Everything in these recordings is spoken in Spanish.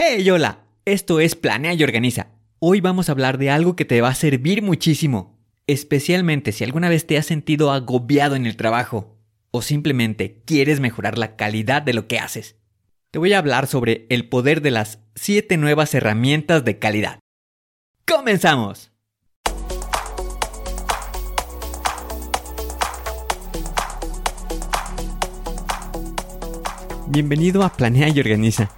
Hey, hola, esto es Planea y Organiza. Hoy vamos a hablar de algo que te va a servir muchísimo, especialmente si alguna vez te has sentido agobiado en el trabajo o simplemente quieres mejorar la calidad de lo que haces. Te voy a hablar sobre el poder de las 7 nuevas herramientas de calidad. ¡Comenzamos! Bienvenido a Planea y Organiza.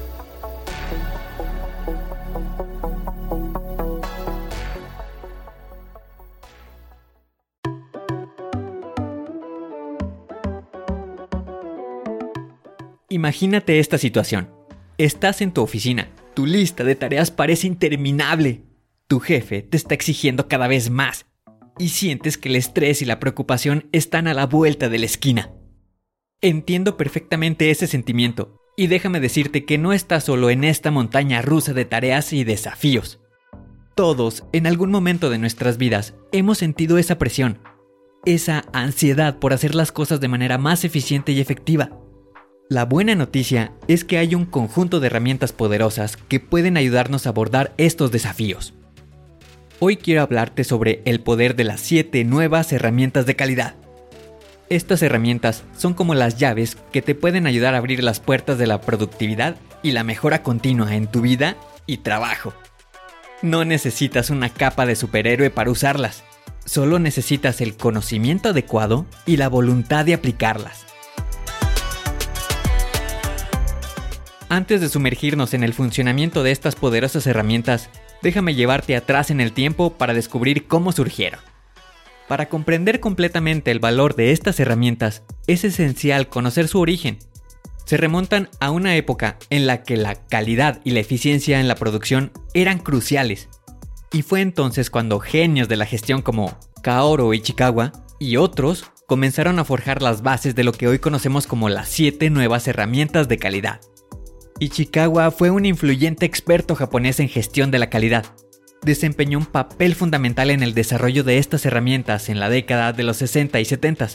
Imagínate esta situación. Estás en tu oficina, tu lista de tareas parece interminable. Tu jefe te está exigiendo cada vez más y sientes que el estrés y la preocupación están a la vuelta de la esquina. Entiendo perfectamente ese sentimiento y déjame decirte que no estás solo en esta montaña rusa de tareas y desafíos. Todos, en algún momento de nuestras vidas, hemos sentido esa presión, esa ansiedad por hacer las cosas de manera más eficiente y efectiva. La buena noticia es que hay un conjunto de herramientas poderosas que pueden ayudarnos a abordar estos desafíos. Hoy quiero hablarte sobre el poder de las 7 nuevas herramientas de calidad. Estas herramientas son como las llaves que te pueden ayudar a abrir las puertas de la productividad y la mejora continua en tu vida y trabajo. No necesitas una capa de superhéroe para usarlas, solo necesitas el conocimiento adecuado y la voluntad de aplicarlas. Antes de sumergirnos en el funcionamiento de estas poderosas herramientas, déjame llevarte atrás en el tiempo para descubrir cómo surgieron. Para comprender completamente el valor de estas herramientas, es esencial conocer su origen. Se remontan a una época en la que la calidad y la eficiencia en la producción eran cruciales. Y fue entonces cuando genios de la gestión como Kaoru Ichikawa y otros comenzaron a forjar las bases de lo que hoy conocemos como las 7 nuevas herramientas de calidad. Ichikawa fue un influyente experto japonés en gestión de la calidad. Desempeñó un papel fundamental en el desarrollo de estas herramientas en la década de los 60 y 70.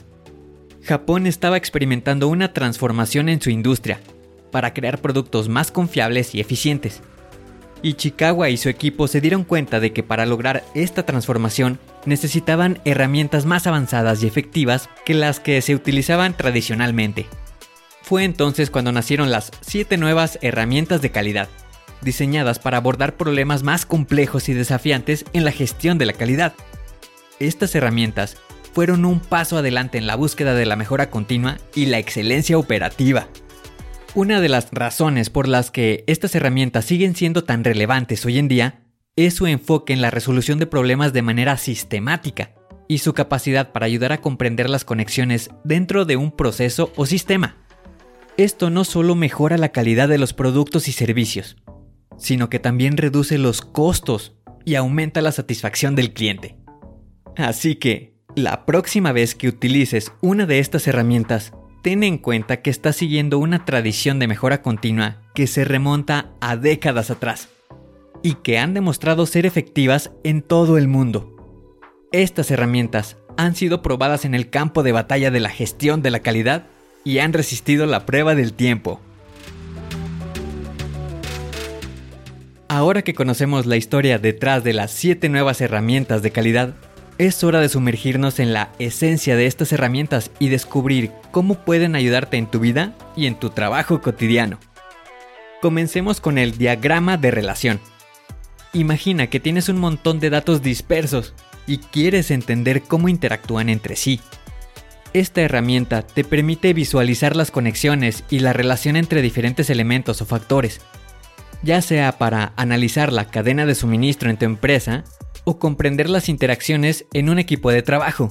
Japón estaba experimentando una transformación en su industria para crear productos más confiables y eficientes. Ichikawa y su equipo se dieron cuenta de que para lograr esta transformación necesitaban herramientas más avanzadas y efectivas que las que se utilizaban tradicionalmente. Fue entonces cuando nacieron las 7 nuevas herramientas de calidad, diseñadas para abordar problemas más complejos y desafiantes en la gestión de la calidad. Estas herramientas fueron un paso adelante en la búsqueda de la mejora continua y la excelencia operativa. Una de las razones por las que estas herramientas siguen siendo tan relevantes hoy en día es su enfoque en la resolución de problemas de manera sistemática y su capacidad para ayudar a comprender las conexiones dentro de un proceso o sistema. Esto no solo mejora la calidad de los productos y servicios, sino que también reduce los costos y aumenta la satisfacción del cliente. Así que, la próxima vez que utilices una de estas herramientas, ten en cuenta que estás siguiendo una tradición de mejora continua que se remonta a décadas atrás y que han demostrado ser efectivas en todo el mundo. Estas herramientas han sido probadas en el campo de batalla de la gestión de la calidad y han resistido la prueba del tiempo. Ahora que conocemos la historia detrás de las 7 nuevas herramientas de calidad, es hora de sumergirnos en la esencia de estas herramientas y descubrir cómo pueden ayudarte en tu vida y en tu trabajo cotidiano. Comencemos con el diagrama de relación. Imagina que tienes un montón de datos dispersos y quieres entender cómo interactúan entre sí. Esta herramienta te permite visualizar las conexiones y la relación entre diferentes elementos o factores, ya sea para analizar la cadena de suministro en tu empresa o comprender las interacciones en un equipo de trabajo.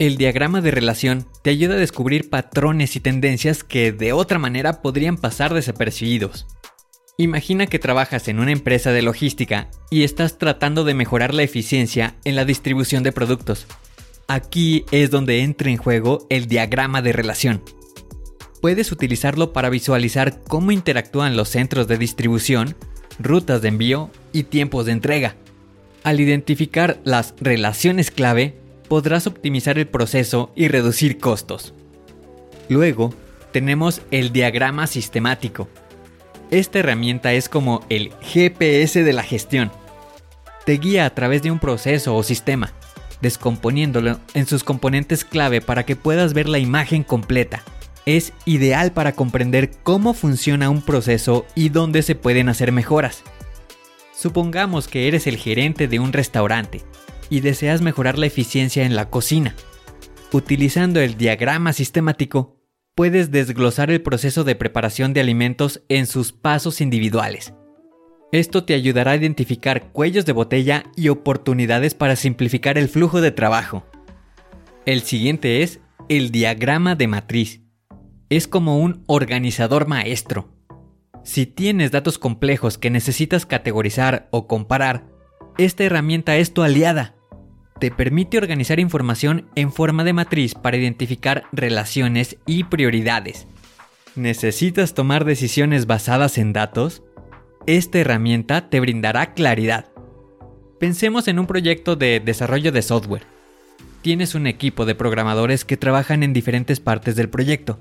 El diagrama de relación te ayuda a descubrir patrones y tendencias que de otra manera podrían pasar desapercibidos. Imagina que trabajas en una empresa de logística y estás tratando de mejorar la eficiencia en la distribución de productos. Aquí es donde entra en juego el diagrama de relación. Puedes utilizarlo para visualizar cómo interactúan los centros de distribución, rutas de envío y tiempos de entrega. Al identificar las relaciones clave, podrás optimizar el proceso y reducir costos. Luego, tenemos el diagrama sistemático. Esta herramienta es como el GPS de la gestión. Te guía a través de un proceso o sistema, descomponiéndolo en sus componentes clave para que puedas ver la imagen completa. Es ideal para comprender cómo funciona un proceso y dónde se pueden hacer mejoras. Supongamos que eres el gerente de un restaurante y deseas mejorar la eficiencia en la cocina. Utilizando el diagrama sistemático, puedes desglosar el proceso de preparación de alimentos en sus pasos individuales. Esto te ayudará a identificar cuellos de botella y oportunidades para simplificar el flujo de trabajo. El siguiente es el diagrama de matriz. Es como un organizador maestro. Si tienes datos complejos que necesitas categorizar o comparar, esta herramienta es tu aliada te permite organizar información en forma de matriz para identificar relaciones y prioridades. ¿Necesitas tomar decisiones basadas en datos? Esta herramienta te brindará claridad. Pensemos en un proyecto de desarrollo de software. Tienes un equipo de programadores que trabajan en diferentes partes del proyecto.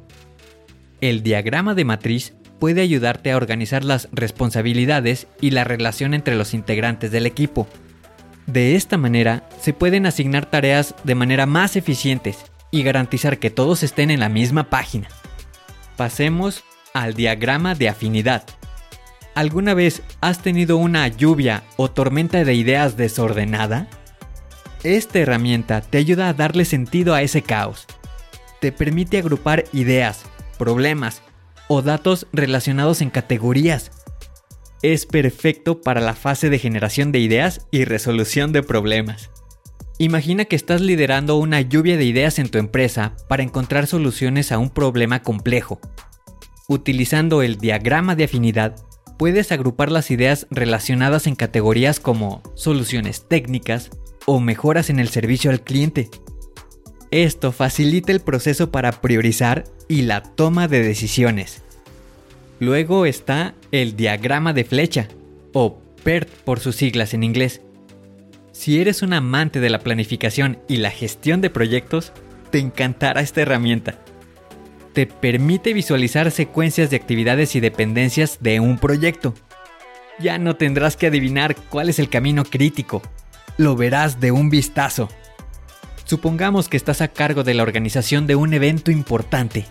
El diagrama de matriz puede ayudarte a organizar las responsabilidades y la relación entre los integrantes del equipo de esta manera, se pueden asignar tareas de manera más eficientes y garantizar que todos estén en la misma página. Pasemos al diagrama de afinidad. ¿Alguna vez has tenido una lluvia o tormenta de ideas desordenada? Esta herramienta te ayuda a darle sentido a ese caos. Te permite agrupar ideas, problemas o datos relacionados en categorías es perfecto para la fase de generación de ideas y resolución de problemas. Imagina que estás liderando una lluvia de ideas en tu empresa para encontrar soluciones a un problema complejo. Utilizando el diagrama de afinidad, puedes agrupar las ideas relacionadas en categorías como soluciones técnicas o mejoras en el servicio al cliente. Esto facilita el proceso para priorizar y la toma de decisiones. Luego está el diagrama de flecha, o PERT por sus siglas en inglés. Si eres un amante de la planificación y la gestión de proyectos, te encantará esta herramienta. Te permite visualizar secuencias de actividades y dependencias de un proyecto. Ya no tendrás que adivinar cuál es el camino crítico, lo verás de un vistazo. Supongamos que estás a cargo de la organización de un evento importante,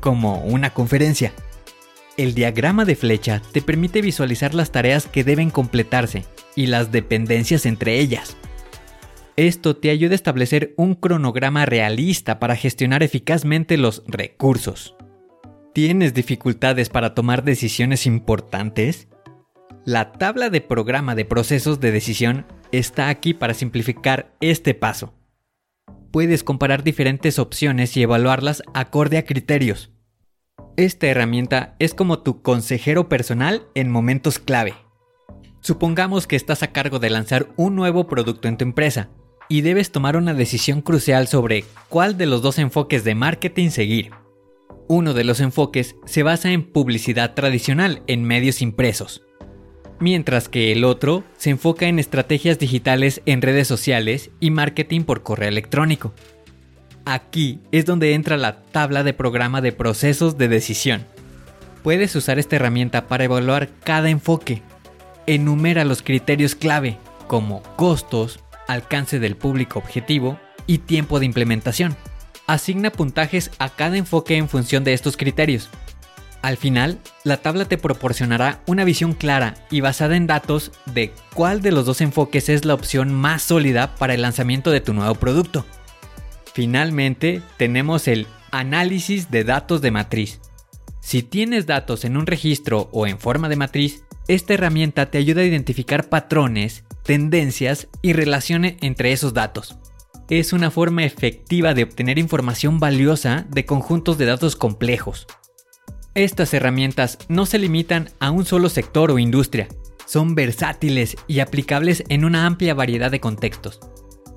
como una conferencia. El diagrama de flecha te permite visualizar las tareas que deben completarse y las dependencias entre ellas. Esto te ayuda a establecer un cronograma realista para gestionar eficazmente los recursos. ¿Tienes dificultades para tomar decisiones importantes? La tabla de programa de procesos de decisión está aquí para simplificar este paso. Puedes comparar diferentes opciones y evaluarlas acorde a criterios. Esta herramienta es como tu consejero personal en momentos clave. Supongamos que estás a cargo de lanzar un nuevo producto en tu empresa y debes tomar una decisión crucial sobre cuál de los dos enfoques de marketing seguir. Uno de los enfoques se basa en publicidad tradicional en medios impresos, mientras que el otro se enfoca en estrategias digitales en redes sociales y marketing por correo electrónico. Aquí es donde entra la tabla de programa de procesos de decisión. Puedes usar esta herramienta para evaluar cada enfoque. Enumera los criterios clave, como costos, alcance del público objetivo y tiempo de implementación. Asigna puntajes a cada enfoque en función de estos criterios. Al final, la tabla te proporcionará una visión clara y basada en datos de cuál de los dos enfoques es la opción más sólida para el lanzamiento de tu nuevo producto. Finalmente, tenemos el análisis de datos de matriz. Si tienes datos en un registro o en forma de matriz, esta herramienta te ayuda a identificar patrones, tendencias y relaciones entre esos datos. Es una forma efectiva de obtener información valiosa de conjuntos de datos complejos. Estas herramientas no se limitan a un solo sector o industria, son versátiles y aplicables en una amplia variedad de contextos,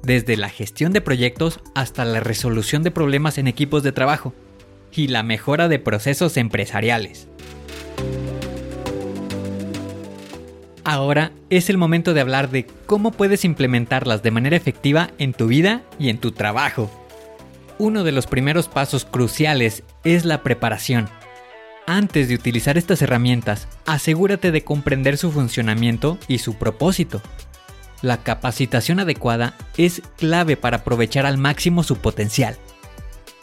desde la gestión de proyectos hasta la resolución de problemas en equipos de trabajo y la mejora de procesos empresariales. Ahora es el momento de hablar de cómo puedes implementarlas de manera efectiva en tu vida y en tu trabajo. Uno de los primeros pasos cruciales es la preparación. Antes de utilizar estas herramientas, asegúrate de comprender su funcionamiento y su propósito. La capacitación adecuada es clave para aprovechar al máximo su potencial.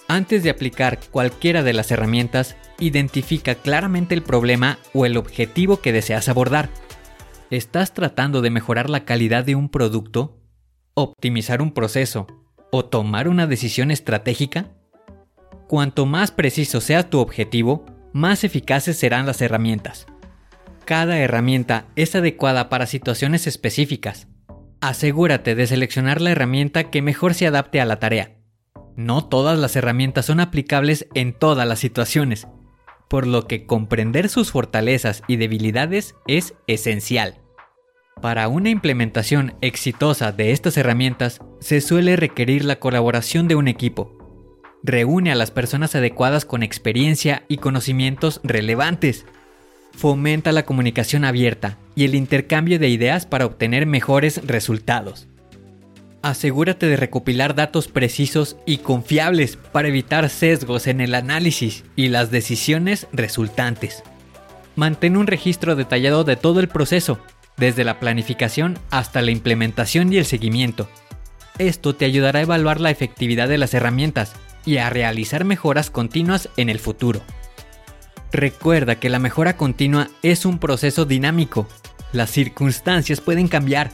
Antes de aplicar cualquiera de las herramientas, identifica claramente el problema o el objetivo que deseas abordar ¿Estás tratando de mejorar la calidad de un producto? ¿Optimizar un proceso? ¿O tomar una decisión estratégica? Cuanto más preciso sea tu objetivo, más eficaces serán las herramientas. Cada herramienta es adecuada para situaciones específicas. Asegúrate de seleccionar la herramienta que mejor se adapte a la tarea. No todas las herramientas son aplicables en todas las situaciones por lo que comprender sus fortalezas y debilidades es esencial. Para una implementación exitosa de estas herramientas se suele requerir la colaboración de un equipo. Reúne a las personas adecuadas con experiencia y conocimientos relevantes. Fomenta la comunicación abierta y el intercambio de ideas para obtener mejores resultados asegúrate de recopilar datos precisos y confiables para evitar sesgos en el análisis y las decisiones resultantes. Mantén un registro detallado de todo el proceso, desde la planificación hasta la implementación y el seguimiento. Esto te ayudará a evaluar la efectividad de las herramientas y a realizar mejoras continuas en el futuro. Recuerda que la mejora continua es un proceso dinámico. Las circunstancias pueden cambiar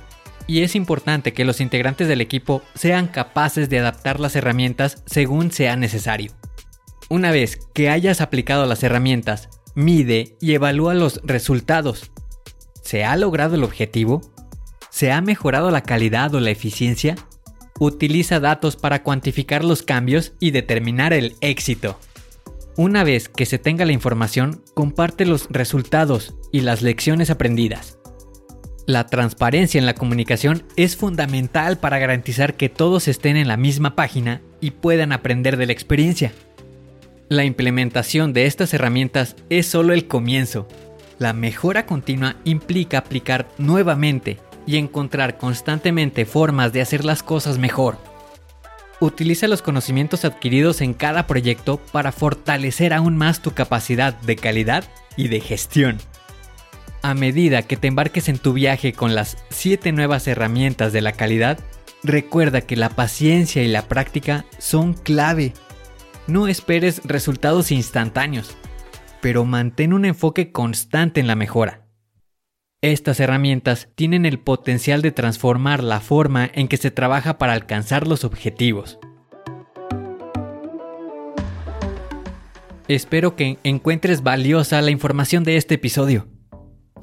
y es importante que los integrantes del equipo sean capaces de adaptar las herramientas según sea necesario. Una vez que hayas aplicado las herramientas, mide y evalúa los resultados. ¿Se ha logrado el objetivo? ¿Se ha mejorado la calidad o la eficiencia? Utiliza datos para cuantificar los cambios y determinar el éxito. Una vez que se tenga la información, comparte los resultados y las lecciones aprendidas. La transparencia en la comunicación es fundamental para garantizar que todos estén en la misma página y puedan aprender de la experiencia. La implementación de estas herramientas es solo el comienzo. La mejora continua implica aplicar nuevamente y encontrar constantemente formas de hacer las cosas mejor. Utiliza los conocimientos adquiridos en cada proyecto para fortalecer aún más tu capacidad de calidad y de gestión. A medida que te embarques en tu viaje con las 7 nuevas herramientas de la calidad, recuerda que la paciencia y la práctica son clave. No esperes resultados instantáneos, pero mantén un enfoque constante en la mejora. Estas herramientas tienen el potencial de transformar la forma en que se trabaja para alcanzar los objetivos. Espero que encuentres valiosa la información de este episodio.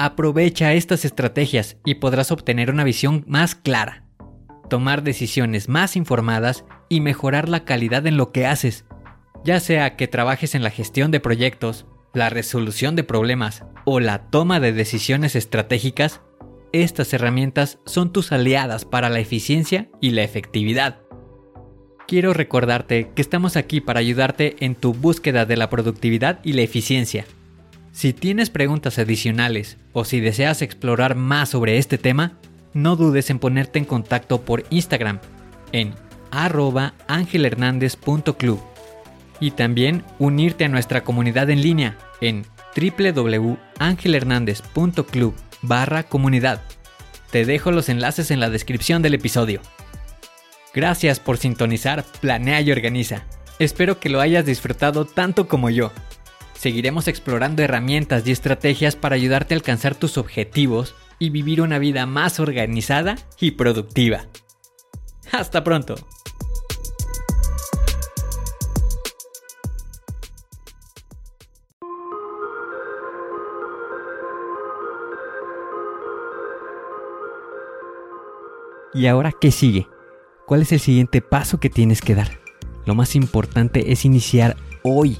Aprovecha estas estrategias y podrás obtener una visión más clara, tomar decisiones más informadas y mejorar la calidad en lo que haces, ya sea que trabajes en la gestión de proyectos, la resolución de problemas o la toma de decisiones estratégicas, estas herramientas son tus aliadas para la eficiencia y la efectividad. Quiero recordarte que estamos aquí para ayudarte en tu búsqueda de la productividad y la eficiencia si tienes preguntas adicionales o si deseas explorar más sobre este tema, no dudes en ponerte en contacto por Instagram en arroba angelhernandez.club y también unirte a nuestra comunidad en línea en www.angelhernandez.club barra comunidad. Te dejo los enlaces en la descripción del episodio. Gracias por sintonizar Planea y Organiza. Espero que lo hayas disfrutado tanto como yo. Seguiremos explorando herramientas y estrategias para ayudarte a alcanzar tus objetivos y vivir una vida más organizada y productiva. Hasta pronto. ¿Y ahora qué sigue? ¿Cuál es el siguiente paso que tienes que dar? Lo más importante es iniciar hoy,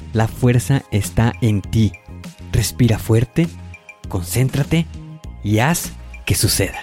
la fuerza está en ti. Respira fuerte, concéntrate y haz que suceda.